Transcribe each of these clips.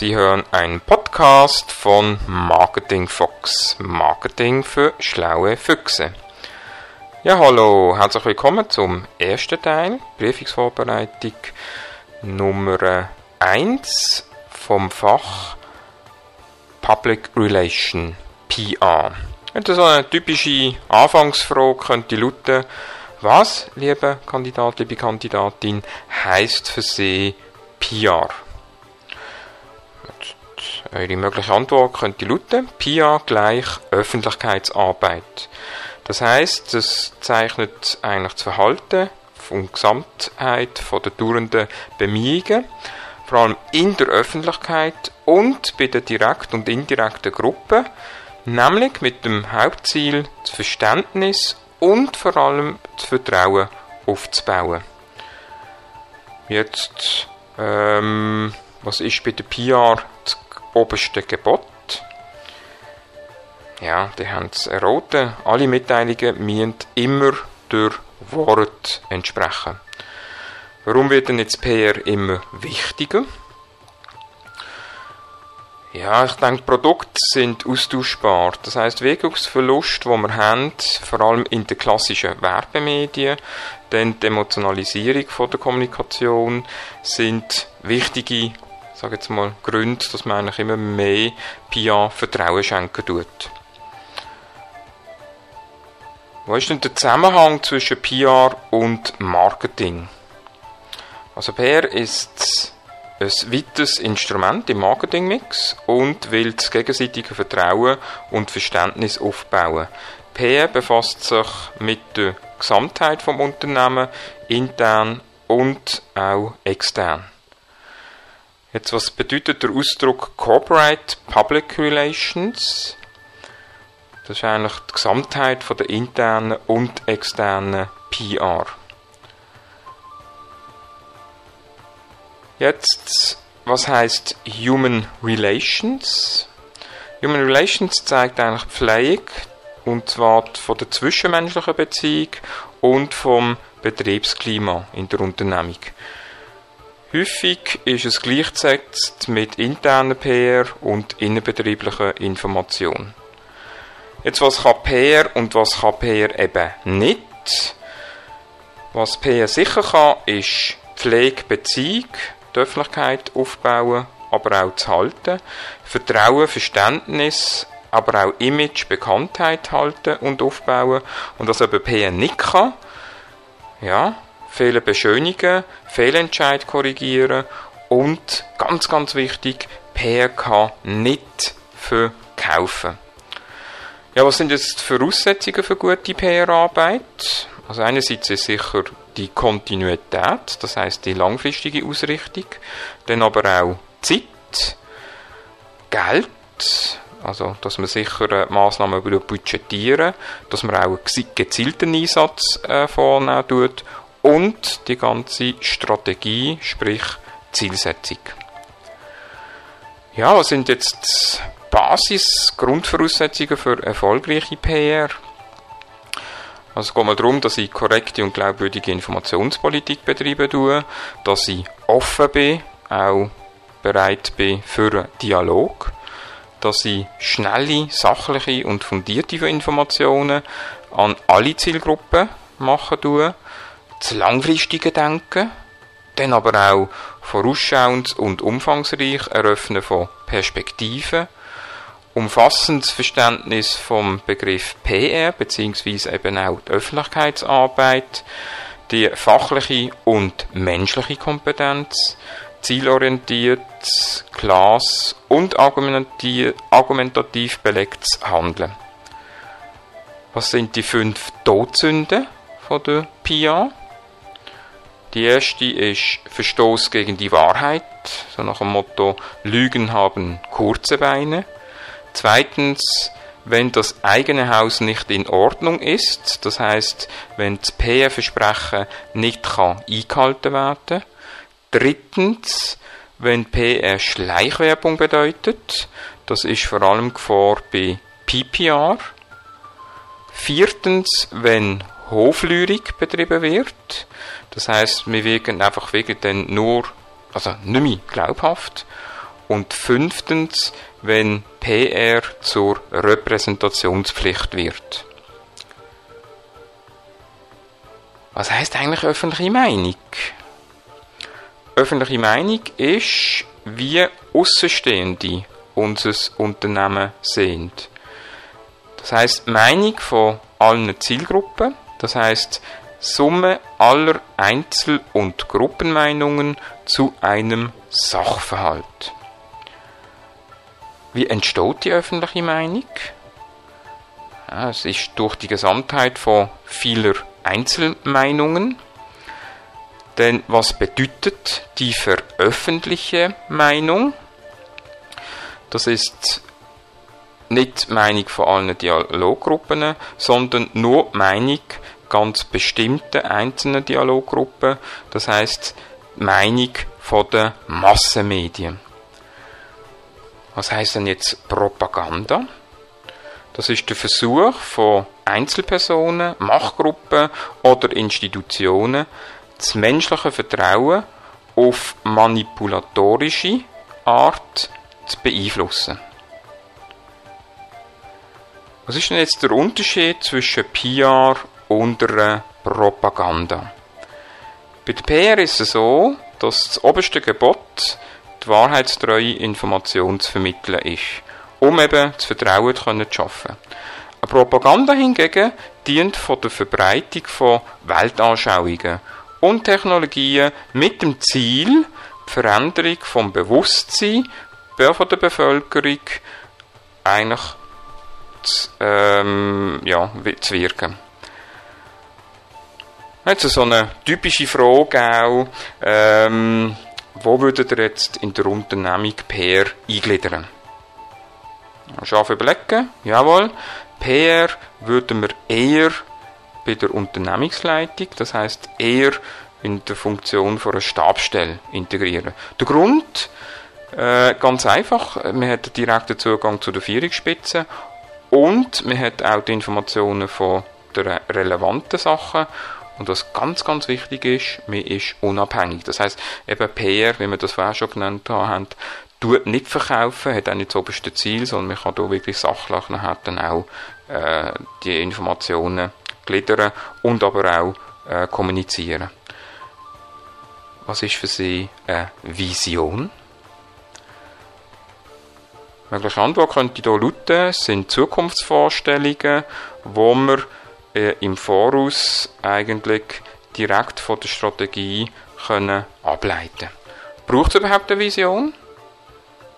Sie hören einen Podcast von Marketing Fox. Marketing für schlaue Füchse. Ja, hallo, herzlich willkommen zum ersten Teil, Prüfungsvorbereitung Nummer 1 vom Fach Public Relation PR. Und so eine typische Anfangsfrage könnte lauten, was, liebe Kandidat, liebe Kandidatin, heißt für Sie PR? Eure mögliche Antwort könnte lauten, PR gleich Öffentlichkeitsarbeit. Das heißt, es zeichnet eigentlich das Verhalten von Gesamtheit von der dauernden Bemühungen, vor allem in der Öffentlichkeit und bei den direkten und indirekten Gruppen, nämlich mit dem Hauptziel, das Verständnis und vor allem das Vertrauen aufzubauen. Jetzt, ähm, was ist bei der PR das oberste Gebot? Ja, die haben es erraten. Alle Mitteilungen müssen immer durch Wort entsprechen. Warum wird denn jetzt PR immer wichtiger? Ja, ich denke, Produkte sind austauschbar. Das heißt, Wirkungsverlust, wo wir haben, vor allem in den klassischen Werbemedien, dann die Emotionalisierung von der Kommunikation, sind wichtige, sage jetzt mal, Gründe, dass man eigentlich immer mehr PR Vertrauen schenken tut. Wo ist denn der Zusammenhang zwischen PR und Marketing? Also PR ist ein weiteres Instrument im Marketingmix und will das gegenseitige Vertrauen und Verständnis aufbauen. PR befasst sich mit der Gesamtheit vom Unternehmen, intern und auch extern. Jetzt, was bedeutet der Ausdruck Corporate Public Relations? Das ist eigentlich die Gesamtheit von der internen und externen PR. Jetzt, was heißt Human Relations? Human Relations zeigt eigentlich Pflege, und zwar von der zwischenmenschlichen Beziehung und vom Betriebsklima in der Unternehmung. Häufig ist es gleichgesetzt mit interner PR und innerbetrieblicher Information. Jetzt, was kann PR und was kann PR eben nicht? Was PR sicher kann, ist Pflege, Beziehung, die Öffentlichkeit aufbauen, aber auch zu halten, Vertrauen, Verständnis, aber auch Image, Bekanntheit halten und aufbauen und was eben PR nicht kann, ja, Fehler beschönigen, Fehlentscheid korrigieren und ganz, ganz wichtig, PR kann nicht verkaufen. Ja, was sind jetzt die Voraussetzungen für gute PR-Arbeit? Also einerseits ist sicher die Kontinuität, das heißt die langfristige Ausrichtung, dann aber auch Zeit, Geld, also dass man sicher Massnahmen budgetieren, dass man auch einen gezielten Einsatz äh, vornehmen tut und die ganze Strategie, sprich Zielsetzung. Ja, was sind jetzt Basis, Grundvoraussetzungen für erfolgreiche PR? Also es geht mal darum, dass ich korrekte und glaubwürdige Informationspolitik betreiben tue, dass ich offen bin, auch bereit bin für einen Dialog, dass ich schnelle, sachliche und fundierte Informationen an alle Zielgruppen machen tue, das langfristige Denken, dann aber auch vorausschauend und umfangreich Eröffnen von Perspektiven, umfassendes Verständnis vom Begriff PR beziehungsweise eben auch die Öffentlichkeitsarbeit, die fachliche und menschliche Kompetenz, zielorientiert, Glas und argumentativ belegtes Handeln. Was sind die fünf Todsünden von der PIA? Die erste ist Verstoß gegen die Wahrheit, so nach dem Motto Lügen haben kurze Beine. Zweitens, wenn das eigene Haus nicht in Ordnung ist, das heißt, wenn das PR-Versprechen nicht kann eingehalten werden. Drittens, wenn PR Schleichwerbung bedeutet, das ist vor allem Gefahr bei PPR. Viertens, wenn Hoflyrik betrieben wird, das heißt, wir wirken einfach wirklich dann nur, also nicht mehr glaubhaft. Und fünftens, wenn PR zur Repräsentationspflicht wird. Was heißt eigentlich öffentliche Meinung? Öffentliche Meinung ist, wie Außenstehende unser Unternehmen sehen. Das heißt Meinung von allen Zielgruppen, das heißt Summe aller Einzel- und Gruppenmeinungen zu einem Sachverhalt. Wie entsteht die öffentliche Meinung? Ja, es ist durch die Gesamtheit von vieler Einzelmeinungen. Denn was bedeutet die veröffentlichte Meinung? Das ist nicht die Meinung von allen Dialoggruppen, sondern nur die Meinung ganz bestimmten einzelnen Dialoggruppen, das heißt die Meinung von den Massenmedien. Was heißt denn jetzt Propaganda? Das ist der Versuch von Einzelpersonen, Machtgruppen oder Institutionen, das menschliche Vertrauen auf manipulatorische Art zu beeinflussen. Was ist denn jetzt der Unterschied zwischen PR und einer Propaganda? Bei der PR ist es so, dass das oberste Gebot die wahrheitstreue Information zu vermitteln ist, um eben das Vertrauen zu schaffen. Eine Propaganda hingegen dient von der Verbreitung von Weltanschauungen und Technologien mit dem Ziel, die Veränderung vom Bewusstsein von der Bevölkerung eigentlich ähm, ja, zu wirken. Jetzt so eine typische Frage auch, ähm, wo würdet ihr jetzt in der Unternehmung PR eingliedern? Scharf überlegen, jawohl. PR würden wir eher bei der Unternehmensleitung, das heißt eher in der Funktion von einer Stabstelle integrieren. Der Grund, äh, ganz einfach, man hat direkten Zugang zu der Führungsspitze und man hat auch die Informationen von den relevanten Sachen und was ganz, ganz wichtig ist, man ist unabhängig. Das heißt, eben PR, wie wir das vorher schon genannt haben, tut nicht verkaufen, hat auch nicht das oberste Ziel, sondern man kann da wirklich sachlich nachher dann auch äh, die Informationen gliedern und aber auch äh, kommunizieren. Was ist für Sie eine Vision? Mögliche Antwort könnte hier lauten, sind Zukunftsvorstellungen, wo man äh, im Voraus eigentlich direkt von der Strategie können ableiten Braucht es überhaupt eine Vision?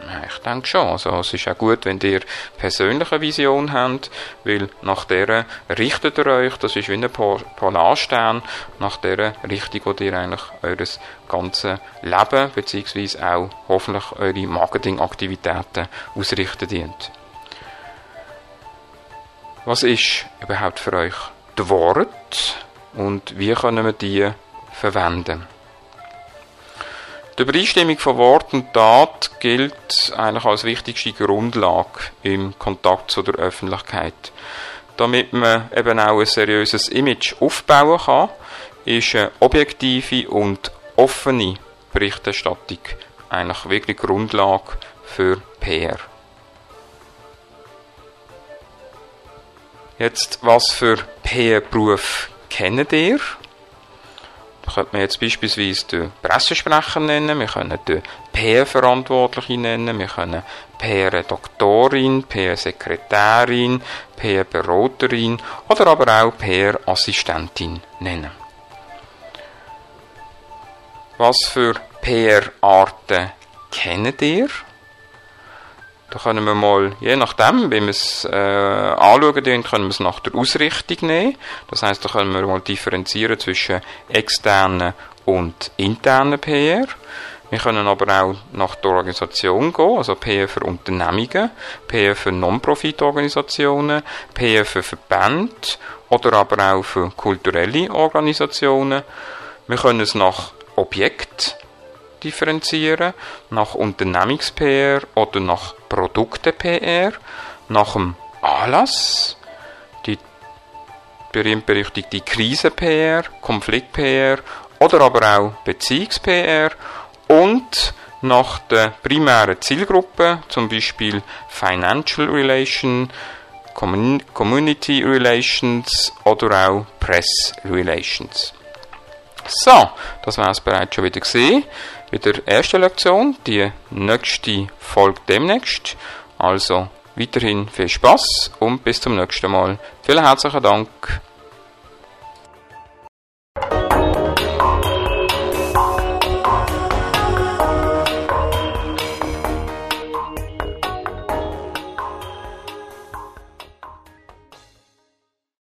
Ich denke schon. Also, es ist auch gut, wenn ihr persönliche Vision habt, weil nach der richtet ihr euch, das ist wie ein Polarstern, nach der Richtung, wo ihr eigentlich eures ganze Leben, beziehungsweise auch hoffentlich eure Marketingaktivitäten ausrichten dient. Was ist überhaupt für euch das Wort und wie können wir die verwenden? Die Übereinstimmung von Wort und Tat gilt eigentlich als wichtigste Grundlage im Kontakt zu der Öffentlichkeit. Damit man eben auch ein seriöses Image aufbauen kann, ist eine objektive und offene Berichterstattung eigentlich wirklich Grundlage für PR. Jetzt, was für PR-Beruf kennt ihr? Könnte man jetzt beispielsweise den Pressesprecher nennen, wir können den PR-Verantwortliche nennen, wir können PR-Doktorin, PR-Sekretärin, PR-Beraterin oder aber auch PR-Assistentin nennen. Was für PR-Arten kennt ihr? Da können wir mal, je nachdem, wie wir es äh, anschauen, können wir es nach der Ausrichtung nehmen. Das heißt, da können wir mal differenzieren zwischen externen und internen PR. Wir können aber auch nach der Organisation gehen, also PR für Unternehmungen, PR für Non-Profit-Organisationen, PR für Verbände oder aber auch für kulturelle Organisationen. Wir können es nach Objekt differenzieren, nach Unternehmungs-PR oder nach Produkte-PR, nach dem Anlass, die berühmt-berüchtigte Krise-PR, Konflikt-PR oder aber auch Beziehungs-PR und nach der primären Zielgruppe, zum Beispiel Financial Relation, Community Relations oder auch Press Relations. So, das war es bereits schon wieder gesehen. Mit der ersten Lektion, die nächste folgt demnächst. Also weiterhin viel Spaß und bis zum nächsten Mal. Vielen herzlichen Dank.